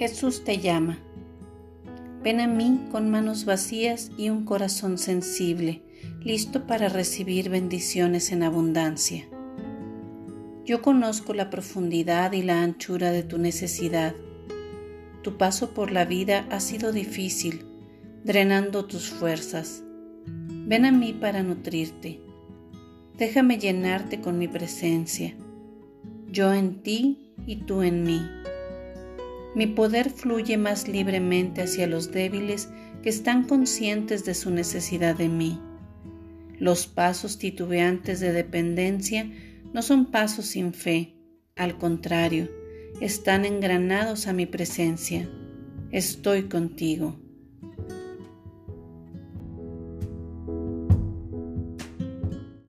Jesús te llama. Ven a mí con manos vacías y un corazón sensible, listo para recibir bendiciones en abundancia. Yo conozco la profundidad y la anchura de tu necesidad. Tu paso por la vida ha sido difícil, drenando tus fuerzas. Ven a mí para nutrirte. Déjame llenarte con mi presencia, yo en ti y tú en mí. Mi poder fluye más libremente hacia los débiles que están conscientes de su necesidad de mí. Los pasos titubeantes de dependencia no son pasos sin fe, al contrario, están engranados a mi presencia. Estoy contigo.